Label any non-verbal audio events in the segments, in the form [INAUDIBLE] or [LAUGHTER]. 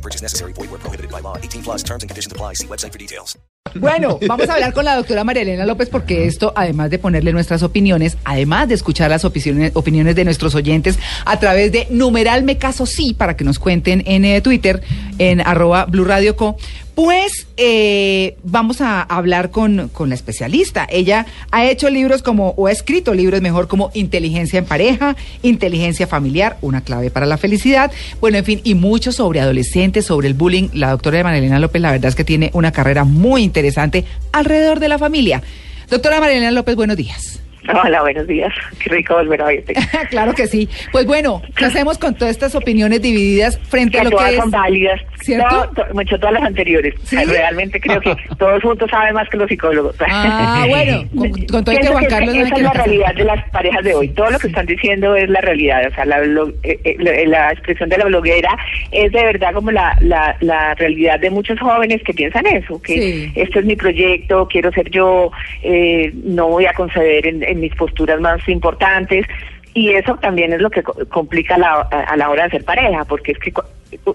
No purchase necessary. Void where prohibited by law. 18 plus terms and conditions apply. See website for details. Bueno, vamos a hablar con la doctora María Elena López porque esto, además de ponerle nuestras opiniones, además de escuchar las opiniones, opiniones de nuestros oyentes a través de numeral me caso sí para que nos cuenten en eh, Twitter, en arroba Blue Radio Co, pues eh, vamos a hablar con, con la especialista. Ella ha hecho libros como, o ha escrito libros mejor como Inteligencia en pareja, Inteligencia familiar, una clave para la felicidad, bueno, en fin, y mucho sobre adolescentes, sobre el bullying. La doctora María Elena López, la verdad es que tiene una carrera muy interesante alrededor de la familia. Doctora María Elena López, buenos días. [LAUGHS] Hola, buenos días. Qué rico volver a oírte. [LAUGHS] claro que sí. Pues bueno, ¿qué hacemos con todas estas opiniones divididas frente que a lo todas que es? son válidas. ¿Cierto? No, to- mucho todas las anteriores. ¿Sí? Realmente creo que [LAUGHS] todos juntos saben más que los psicólogos. Ah, bueno, con, con todo que que Carlos no esa es la realidad de las parejas de hoy. Todo lo que están diciendo es la realidad. O sea, la, blo- eh, eh, la- la expresión de la bloguera es de verdad como la, la, la realidad de muchos jóvenes que piensan eso, que Sí. este es mi proyecto, quiero ser yo, eh, no voy a conceder en, en mis posturas más importantes. Y eso también es lo que co- complica la- a, la hora de hacer pareja, porque es que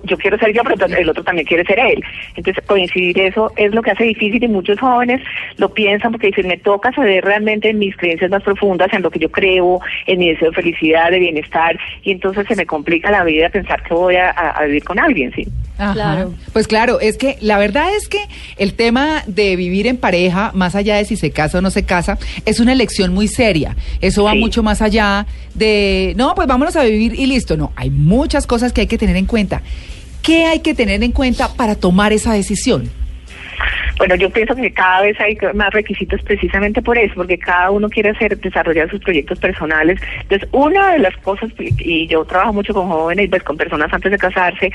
yo quiero ser yo, pero el otro también quiere ser él. Entonces, coincidir eso es lo que hace difícil y muchos jóvenes lo piensan porque dicen, me toca ceder realmente en mis creencias más profundas, en lo que yo creo, en mi deseo de felicidad, de bienestar, y entonces se me complica la vida pensar que voy a, a- a vivir con alguien, ¿sí? Ajá. Claro. Pues claro, es que la verdad es que el tema de vivir en pareja, más allá de si se casa o no se casa, es una elección muy seria. Eso va Sí. mucho más allá de, no, pues vámonos a vivir y listo. No, hay muchas cosas que hay que tener en cuenta. ¿Qué hay que tener en cuenta para tomar esa decisión? Bueno, yo pienso que cada vez hay más requisitos precisamente por eso, porque cada uno quiere hacer, desarrollar sus proyectos personales. Entonces, una de las cosas, y yo trabajo mucho con jóvenes, pues con personas antes de casarse,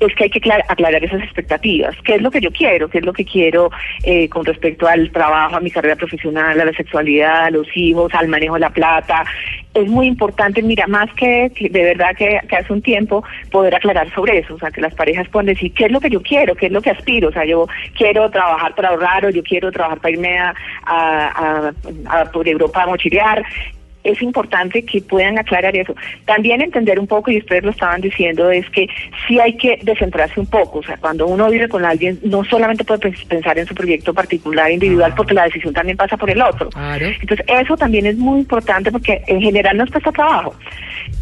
es que hay que aclar- aclarar esas expectativas. ¿Qué es lo que yo quiero? ¿Qué es lo que quiero eh, con respecto al trabajo, a mi carrera profesional, a la sexualidad, a los hijos, al manejo de la plata? Es muy importante, mira, más que, que de verdad que, que hace un tiempo, poder aclarar sobre eso, o sea, que las parejas puedan decir qué es lo que yo quiero, qué es lo que aspiro, o sea, yo quiero trabajar para ahorrar o yo quiero trabajar para irme a, a, a- a por Europa a mochilear. Es importante que puedan aclarar eso. También entender un poco, y ustedes lo estaban diciendo, es que sí hay que descentrarse un poco. O sea, cuando uno vive con alguien, no solamente puede pens- pensar en su proyecto particular, individual, porque la decisión también pasa por el otro. Claro. Entonces, eso también es muy importante porque en general nos cuesta trabajo.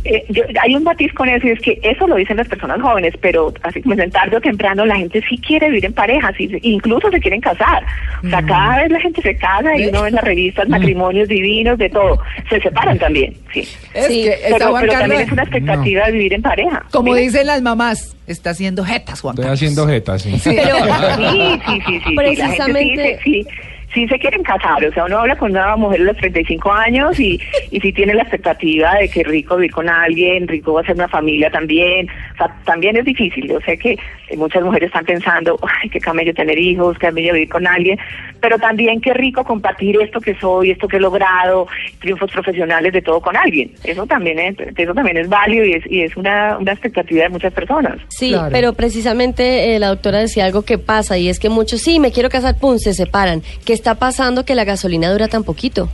Eh, yo- hay un matiz con eso y es que eso lo dicen las personas jóvenes, pero así como en tarde o temprano la gente sí quiere vivir en pareja, sí, incluso se quieren casar. O sea, cada vez la gente se casa y uno ve en las revistas matrimonios divinos, de todo. Se separan también, sí. Es Sí, que Pero, Juan pero Carlos, también es una expectativa de vivir en pareja. como Mira. dicen las mamás, está haciendo jetas, Juan Estoy haciendo jeta, sí. Pero, [LAUGHS] Sí, sí, sí, sí. sí, la gente Precisamente- sí, sí, se quieren casar, o sea, uno habla con una mujer de los 35 años y, y sí tiene la expectativa de que rico vivir con alguien, rico va a ser una familia también, o sea, también es difícil, yo sé que muchas mujeres están pensando, ay, qué camello tener hijos, qué camello vivir con alguien, pero también qué rico compartir esto que soy, esto que he logrado, triunfos profesionales, de todo con alguien, eso también es, eso también es válido y es, y es una, una expectativa de muchas personas. Sí, Claro. pero precisamente eh, la doctora decía algo que pasa y es que muchos, sí, me quiero casar, pum, se separan. ¿Qué está pasando que la gasolina dura tan poquito?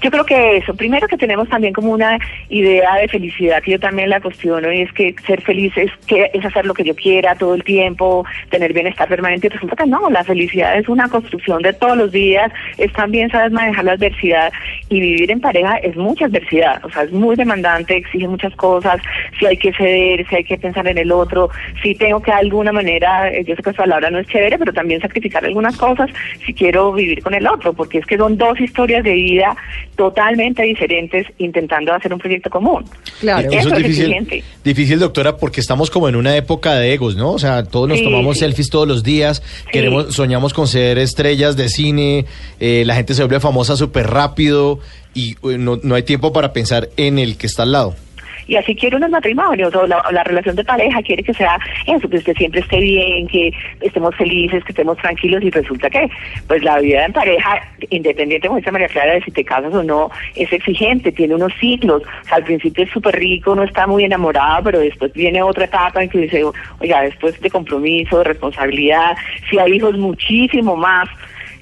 Yo creo que eso, primero que tenemos también como una idea de felicidad que yo también la cuestiono y es que ser feliz es que es hacer lo que yo quiera todo el tiempo, tener bienestar permanente y resulta que no, la felicidad es una construcción de todos los días, es también sabes manejar la adversidad y vivir en pareja es mucha adversidad, o sea, es muy demandante, exige muchas cosas, si hay que ceder, si hay que pensar en el otro, si tengo que de alguna manera, eh, yo sé que esa palabra no es chévere, pero también sacrificar algunas cosas si quiero vivir con el otro, porque es que son dos historias de vida totalmente diferentes intentando hacer un proyecto común. Claro. Eso Eso es difícil, exigente. difícil, doctora, porque estamos como en una época de egos, ¿no? O sea, todos nos Sí, tomamos sí. selfies todos los días, queremos, soñamos con ser estrellas de cine, eh, la gente se vuelve famosa súper rápido y eh, no, no hay tiempo para pensar en el que está al lado. Y así quiere unos matrimonios, o la, la relación de pareja quiere que sea eso, que siempre esté bien, que estemos felices, que estemos tranquilos, y resulta que, pues la vida en pareja, independiente, como dice María Clara, de si te casas o no, es exigente, tiene unos ciclos. Al principio es súper rico, no está muy enamorado, pero después viene otra etapa en que dice, oiga, después de compromiso, de responsabilidad, si hay hijos, muchísimo más.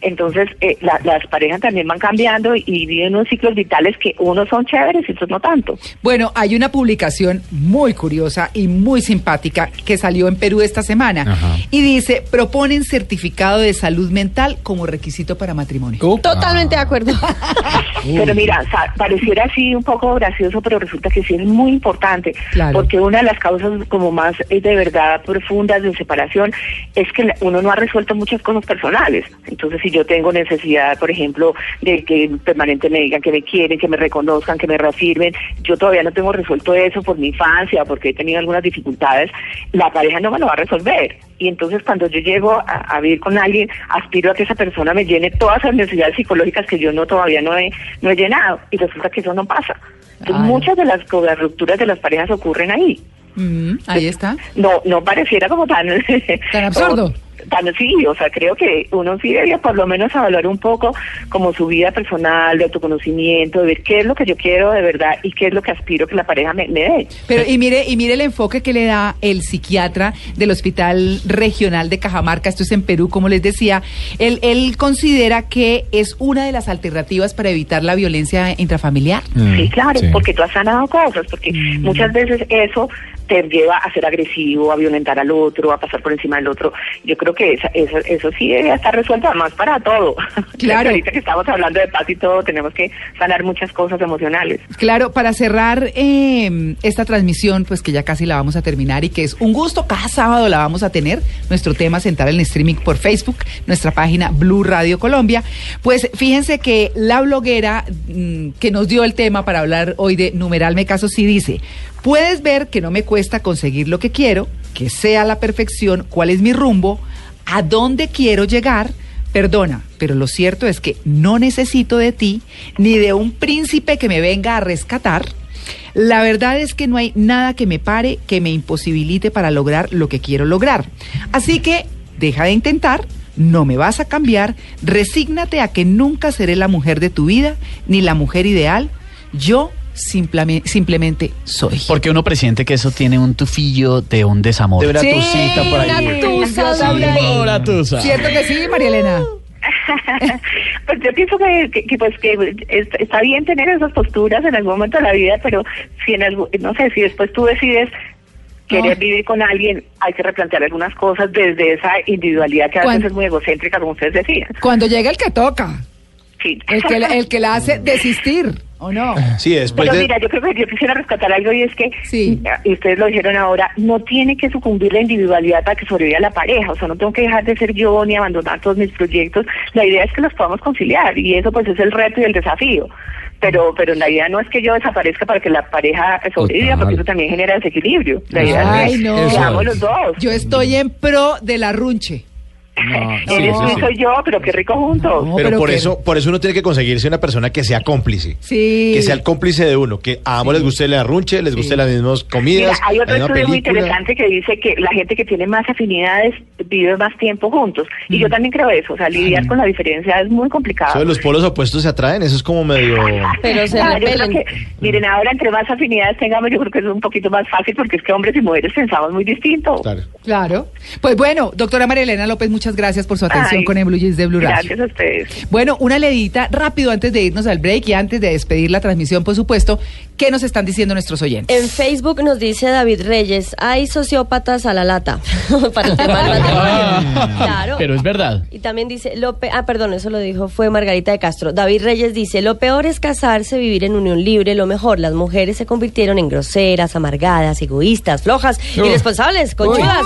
Entonces, eh, la- las parejas también van cambiando y viven unos ciclos vitales que unos son chéveres y otros no tanto. Bueno, hay una publicación muy curiosa y muy simpática que salió en Perú esta semana Ajá. y dice, proponen certificado de salud mental como requisito para matrimonio. Totalmente de acuerdo. [LAUGHS] Pero mira, pareciera así un poco gracioso, pero resulta que sí es muy importante, Claro. porque una de las causas como más eh, de verdad profundas de separación es que uno no ha resuelto muchas cosas personales. Entonces, si yo tengo necesidad, por ejemplo, de que permanente me digan que me quieren, que me reconozcan, que me reafirmen, yo todavía no tengo resuelto eso por mi infancia, porque he tenido algunas dificultades, la pareja no me lo va a resolver. Y entonces cuando yo llego a, a vivir con alguien, aspiro a que esa persona me llene todas las necesidades psicológicas que yo no todavía no he, no he llenado. Y resulta que eso no pasa. Entonces muchas de las, las rupturas de las parejas ocurren ahí. Mm, ahí está. No, no pareciera como tan... Tan absurdo. [LAUGHS] como- Tan, sí, o sea, creo que uno sí debería por lo menos evaluar un poco como su vida personal, de autoconocimiento, de ver qué es lo que yo quiero de verdad y qué es lo que aspiro que la pareja me, me dé. Pero y mire, y mire el enfoque que le da el psiquiatra del Hospital Regional de Cajamarca, esto es en Perú, como les decía, él, él considera que es una de las alternativas para evitar la violencia intrafamiliar. Sí, claro, sí. porque tú has sanado cosas, porque muchas veces eso te lleva a ser agresivo, a violentar al otro, a pasar por encima del otro. Yo creo que esa- eso, eso sí debe estar resuelto además para todo. [LAUGHS] Claro. Ahorita que estamos hablando de paz y todo, tenemos que sanar muchas cosas emocionales. Claro, para cerrar eh, esta transmisión, pues que ya casi la vamos a terminar y que es un gusto, cada sábado la vamos a tener, nuestro tema central en streaming por Facebook, nuestra página Blue Radio Colombia, pues fíjense que la bloguera mm, que nos dio el tema para hablar hoy de numeral me caso sí dice, puedes ver que no me cuesta conseguir lo que quiero, que sea la perfección, cuál es mi rumbo, a dónde quiero llegar, Perdona, pero lo cierto es que no necesito de ti ni de un príncipe que me venga a rescatar. La verdad es que no hay nada que me pare, que me imposibilite para lograr lo que quiero lograr. Así que deja de intentar, no me vas a cambiar, resígnate a que nunca seré la mujer de tu vida, ni la mujer ideal. Yo simplame- simplemente soy. Porque uno presiente que eso tiene un tufillo de un desamor. De una Sí, tucita por ahí. Una tusa, Sí. Una tusa. ¿Cierto que sí, María Elena? [LAUGHS] pues yo pienso que, que- que, pues que es- está bien tener esas posturas en algún momento de la vida, pero si en algún, no sé, si después tú decides querer No. vivir con alguien, hay que replantear algunas cosas desde esa individualidad que a ¿Cuán- veces es muy egocéntrica, como ustedes decían. Cuando llega el que toca, Sí. el que, el que la hace [LAUGHS] desistir, ¿o no? Sí, después Pero de... mira, yo creo que yo quisiera rescatar algo y es que, Sí. y ustedes lo dijeron ahora, no tiene que sucumbir la individualidad para que sobreviva la pareja, o sea, no tengo que dejar de ser yo ni abandonar todos mis proyectos, la idea es que los podamos conciliar y eso pues es el reto y el desafío. Pero, pero la idea no es que yo desaparezca para que la pareja sobreviva, Total. porque eso también genera desequilibrio. La idea Ay, es que no. seamos los dos. Yo estoy en pro de la runche. No, [LAUGHS] sí, Eres sí, tú y sí. soy yo, pero qué rico juntos. No, pero, pero por que- eso, por eso uno tiene que conseguirse una persona que sea cómplice. Sí. Que sea el cómplice de uno, que a ambos les guste la runche, les guste las mismas Mira, comidas, hay otro estudio muy interesante que dice que la gente que tiene más afinidades vive más tiempo juntos. Y yo también creo eso. O sea, lidiar con la diferencia es muy complicado. Eso de los polos opuestos se atraen, eso es como medio... Pero se Ah, yo creo repelen. que, miren, ahora entre más afinidades tengamos, yo creo que es un poquito más fácil porque es que hombres y mujeres pensamos muy distinto. Claro. Claro. Pues bueno, doctora María Elena López, muchas gracias por su atención Ay, con el Blue Jeans de Blue Radio. Gracias a ustedes. Bueno, una leidita rápido antes de irnos al break y antes de despedir la transmisión, por supuesto, ¿qué nos están diciendo nuestros oyentes? En Facebook nos dice David Reyes, hay sociópatas a la lata [LAUGHS] para el tema del [LAUGHS] matrimonio. Claro. Pero es verdad. Y también dice, lo pe- ah, perdón, eso lo dijo, fue Margarita de Castro. David Reyes dice, lo peor es casarse, vivir en unión libre, lo mejor, las mujeres se convirtieron en groseras, amargadas, egoístas, flojas, irresponsables, conchudas,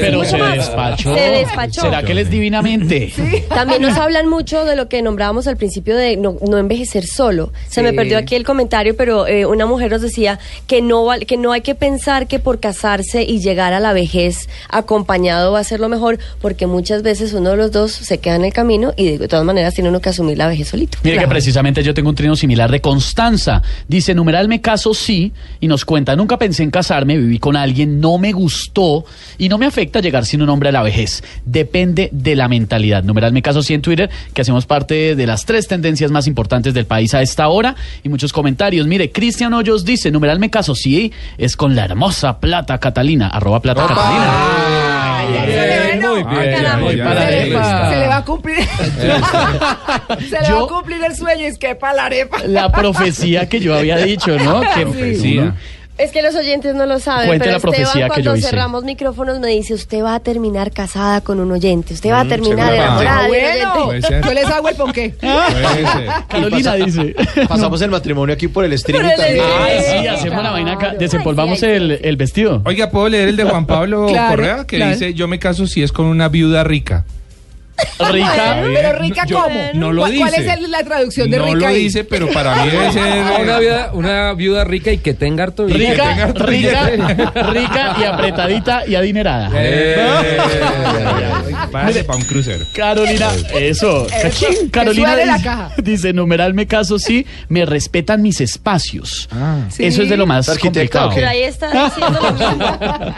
Pero mucho se más. despachó. Se despachó. ¿Será que él es divinamente? [LAUGHS] También nos hablan mucho de lo que nombrábamos al principio de no, no envejecer solo. Se Sí. me perdió aquí el comentario, pero eh, una mujer nos decía que no, que no hay que pensar que por casarse y llegar a la vejez acompañado va a ser lo mejor, porque muchas veces uno de los dos se queda en el camino y de todas maneras tiene uno que asumir la vejez solito. Mire que precisamente yo tengo un trino similar de Constanza. Dice, numeral me caso sí, y nos cuenta, nunca pensé en casarme, viví con alguien, no me gustó y no me afecta llegar sin un hombre a la vejez. Depende de la mentalidad. Numeral me caso sí en Twitter, que hacemos parte de las tres tendencias más importantes del país a esta hora y muchos comentarios. Mire, Cristian Hoyos dice, numeral me caso sí, es con la hermosa Plata Catalina, arroba Plata Catalina. Ay, ay, ay, Muy no. bien, caramba. muy bien. Para Se le, arepa. se le va a cumplir. [LAUGHS] se le va a cumplir el sueño, es que para la arepa. La profecía que yo había dicho, ¿no? Que Profecía. Es que los oyentes no lo saben, Cuente pero la profecía Esteban que cuando yo hice. cerramos micrófonos me dice, usted va a terminar casada con un oyente, usted va a terminar seguramente. enamorada un bueno, oyente. Puede ser. yo les hago el ponqué. [LAUGHS] Carolina dice. Pasamos el matrimonio aquí por el streaming Por el también. Ay, streaming. sí, hacemos la vaina acá. Desempolvamos Ay, sí, el, el vestido. Oiga, ¿puedo leer el de Juan Pablo Claro, Correa? Que claro. dice, yo me caso si es con una viuda rica. Rica. Pero rica Yo- cómo? no lo ¿Cuál- ¿Cuál dice. es el- la traducción de no rica lo ahí? dice, pero para mí debe [LAUGHS] ser... Una, viuda, una viuda rica y que tenga harto billete. Rica, tenga rica, billete. [LAUGHS] rica y apretadita y adinerada. Eh, Váyase para un crucero. Carolina, eso. Cachín. que Carolina suene la dice, caja. dice, numeral me caso sí, me respetan mis espacios. Ah. Sí. Eso es de lo más ¿Arquitecta o complicado. qué? Pero ahí está diciendo lo mismo. [LAUGHS]